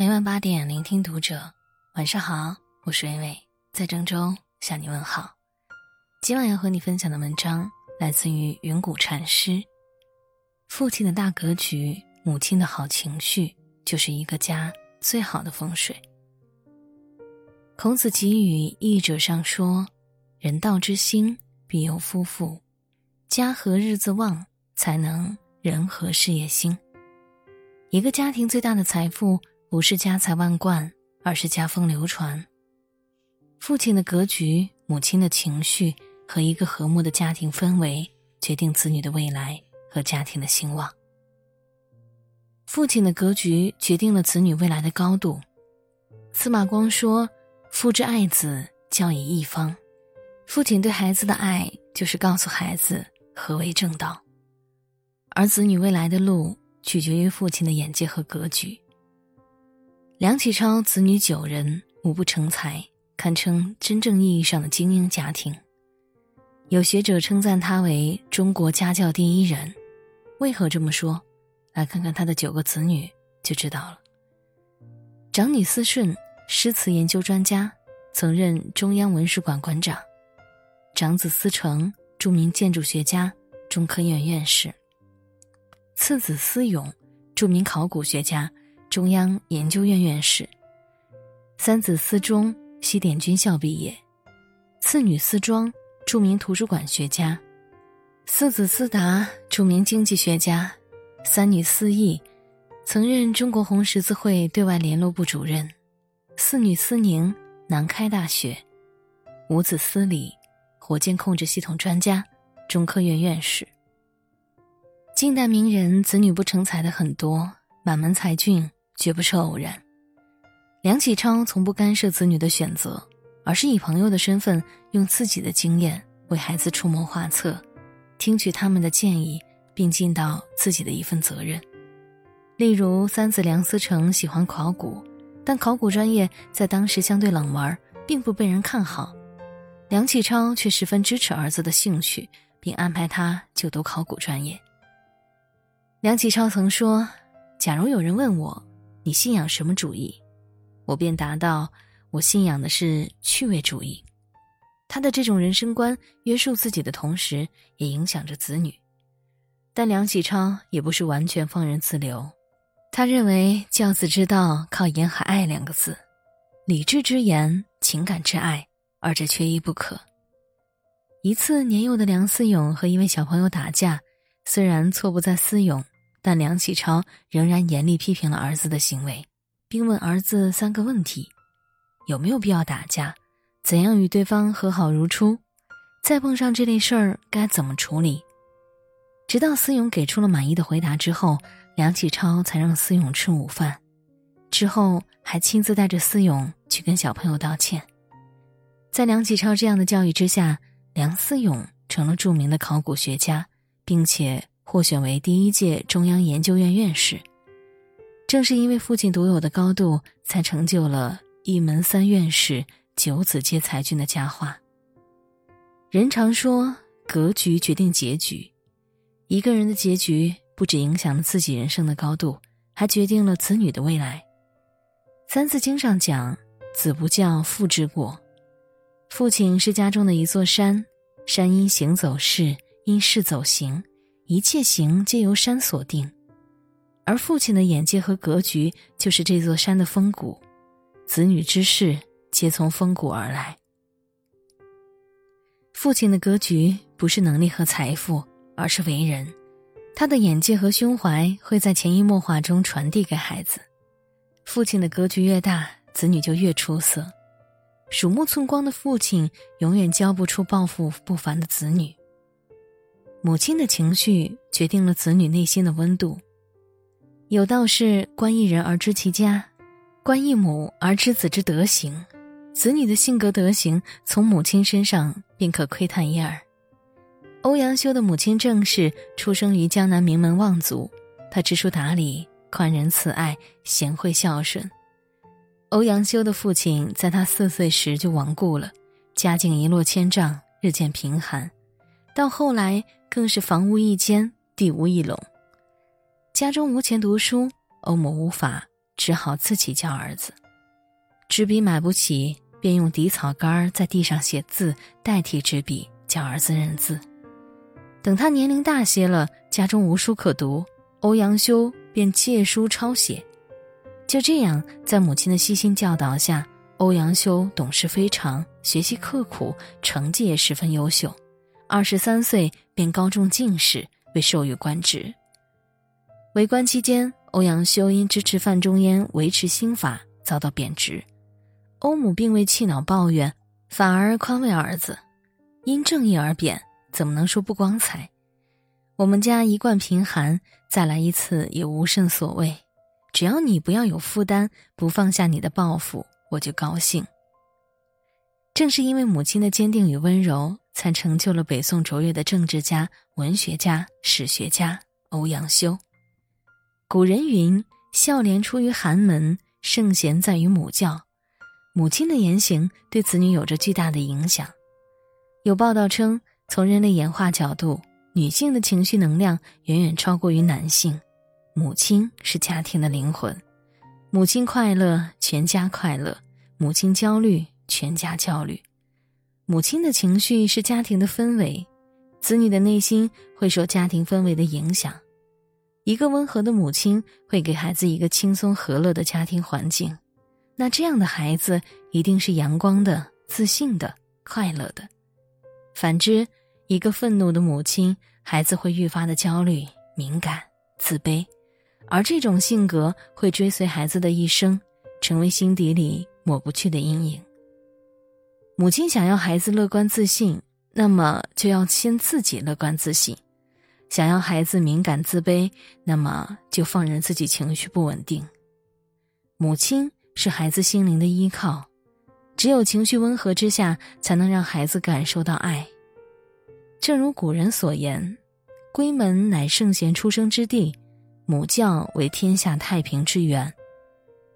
每晚八点，聆听读者。晚上好，我是微微，在郑州向你问好。今晚要和你分享的文章来自于云谷禅师。父亲的大格局，母亲的好情绪，就是一个家最好的风水。孔子给予译者上说：“人道之心，必有夫妇；家和日子旺，才能人和事业兴。”一个家庭最大的财富。不是家财万贯，而是家风流传。父亲的格局、母亲的情绪和一个和睦的家庭氛围，决定子女的未来和家庭的兴旺。父亲的格局决定了子女未来的高度。司马光说：“父之爱子，教以一方。”父亲对孩子的爱，就是告诉孩子何为正道。而子女未来的路，取决于父亲的眼界和格局。梁启超子女九人，无不成才，堪称真正意义上的精英家庭。有学者称赞他为中国家教第一人。为何这么说？来看看他的九个子女就知道了。长女思顺，诗词研究专家，曾任中央文史馆馆长；长子思成，著名建筑学家，中科院院士；次子思永，著名考古学家。中央研究院院士，三子思忠，西点军校毕业；次女思庄，著名图书馆学家；四子思达，著名经济学家；三女思义，曾任中国红十字会对外联络部主任；四女思宁，南开大学；五子思礼，火箭控制系统专家，中科院院士。近代名人子女不成才的很多，满门才俊。绝不是偶然。梁启超从不干涉子女的选择，而是以朋友的身份，用自己的经验为孩子出谋划策，听取他们的建议，并尽到自己的一份责任。例如，三子梁思成喜欢考古，但考古专业在当时相对冷门，并不被人看好。梁启超却十分支持儿子的兴趣，并安排他就读考古专业。梁启超曾说：“假如有人问我。”你信仰什么主义？我便答道：我信仰的是趣味主义。他的这种人生观约束自己的同时，也影响着子女。但梁启超也不是完全放任自流，他认为教子之道靠言和爱两个字，理智之言，情感之爱，二者缺一不可。一次，年幼的梁思永和一位小朋友打架，虽然错不在思永。但梁启超仍然严厉批评了儿子的行为，并问儿子三个问题：有没有必要打架？怎样与对方和好如初？再碰上这类事儿该怎么处理？直到思勇给出了满意的回答之后，梁启超才让思勇吃午饭，之后还亲自带着思勇去跟小朋友道歉。在梁启超这样的教育之下，梁思勇成了著名的考古学家，并且。获选为第一届中央研究院院士，正是因为父亲独有的高度，才成就了一门三院士、九子皆才俊的佳话。人常说，格局决定结局，一个人的结局不只影响了自己人生的高度，还决定了子女的未来。《三字经》上讲：“子不教，父之过。”父亲是家中的一座山，山因行走势，因势走形。一切行皆由山所定，而父亲的眼界和格局就是这座山的风骨，子女之事皆从风骨而来。父亲的格局不是能力和财富，而是为人，他的眼界和胸怀会在潜移默化中传递给孩子。父亲的格局越大，子女就越出色。鼠目寸光的父亲，永远教不出抱负不凡的子女。母亲的情绪决定了子女内心的温度。有道是：“观一人而知其家，观一母而知子之德行。”子女的性格德行，从母亲身上便可窥探一二。欧阳修的母亲郑氏出生于江南名门望族，她知书达理、宽仁慈爱、贤惠孝顺。欧阳修的父亲在他四岁时就亡故了，家境一落千丈，日渐贫寒。到后来，更是房屋一间，地无一垄。家中无钱读书，欧母无法，只好自己教儿子。纸笔买不起，便用底草杆在地上写字代替纸笔教儿子认字。等他年龄大些了，家中无书可读，欧阳修便借书抄写。就这样，在母亲的悉心教导下，欧阳修懂事非常，学习刻苦，成绩也十分优秀。二十三岁便高中进士，被授予官职。为官期间，欧阳修因支持范仲淹维持新法，遭到贬职。欧母并未气恼抱怨，反而宽慰儿子：“因正义而贬，怎么能说不光彩？我们家一贯贫寒，再来一次也无甚所谓。只要你不要有负担，不放下你的抱负，我就高兴。”正是因为母亲的坚定与温柔。才成就了北宋卓越的政治家、文学家、史学家欧阳修。古人云：“孝廉出于寒门，圣贤在于母教。”母亲的言行对子女有着巨大的影响。有报道称，从人类演化角度，女性的情绪能量远远超过于男性。母亲是家庭的灵魂，母亲快乐，全家快乐；母亲焦虑，全家焦虑。母亲的情绪是家庭的氛围，子女的内心会受家庭氛围的影响。一个温和的母亲会给孩子一个轻松和乐的家庭环境，那这样的孩子一定是阳光的、自信的、快乐的。反之，一个愤怒的母亲，孩子会愈发的焦虑、敏感、自卑，而这种性格会追随孩子的一生，成为心底里抹不去的阴影。母亲想要孩子乐观自信，那么就要先自己乐观自信；想要孩子敏感自卑，那么就放任自己情绪不稳定。母亲是孩子心灵的依靠，只有情绪温和之下，才能让孩子感受到爱。正如古人所言：“闺门乃圣贤出生之地，母教为天下太平之源。”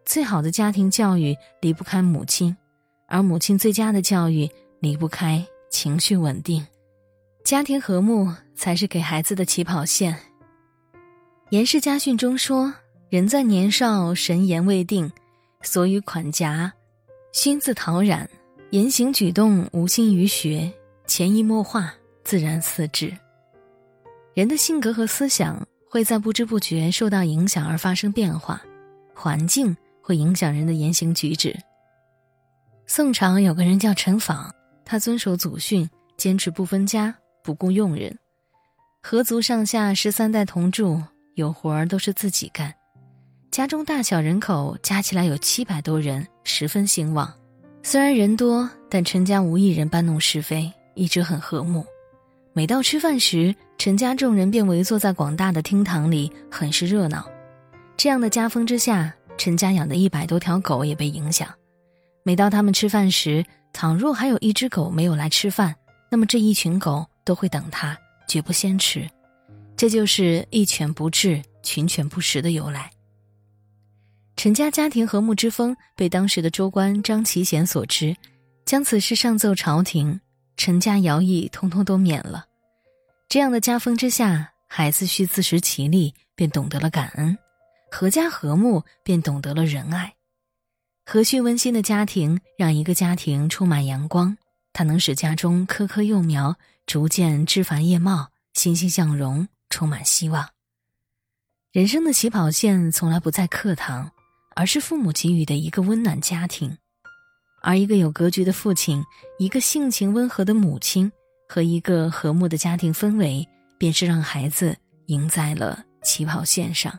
最好的家庭教育离不开母亲。而母亲最佳的教育离不开情绪稳定，家庭和睦才是给孩子的起跑线。严氏家训中说：“人在年少，神颜未定，所与款夹，心自陶染，言行举动无心于学，潜移默化，自然似至。”人的性格和思想会在不知不觉受到影响而发生变化，环境会影响人的言行举止。宋朝有个人叫陈访，他遵守祖训，坚持不分家、不雇佣人，合族上下十三代同住，有活儿都是自己干，家中大小人口加起来有七百多人，十分兴旺。虽然人多，但陈家无一人搬弄是非，一直很和睦。每到吃饭时，陈家众人便围坐在广大的厅堂里，很是热闹。这样的家风之下，陈家养的一百多条狗也被影响。每到他们吃饭时，倘若还有一只狗没有来吃饭，那么这一群狗都会等它，绝不先吃。这就是一犬不至，群犬不食的由来。陈家家庭和睦之风被当时的州官张其贤所知，将此事上奏朝廷，陈家徭役通通都免了。这样的家风之下，孩子需自食其力，便懂得了感恩；阖家和睦，便懂得了仁爱。和煦温馨的家庭让一个家庭充满阳光，它能使家中棵棵幼苗逐渐枝繁叶茂、欣欣向荣，充满希望。人生的起跑线从来不在课堂，而是父母给予的一个温暖家庭。而一个有格局的父亲，一个性情温和的母亲和一个和睦的家庭氛围，便是让孩子赢在了起跑线上。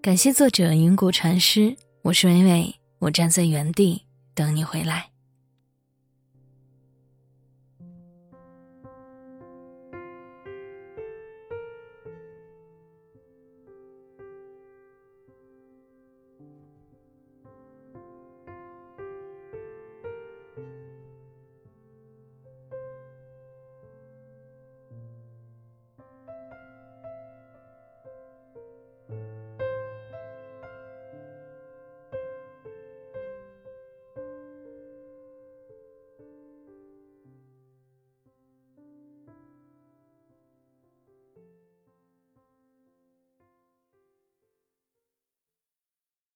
感谢作者云谷禅师。我是伟伟，我站在原地等你回来。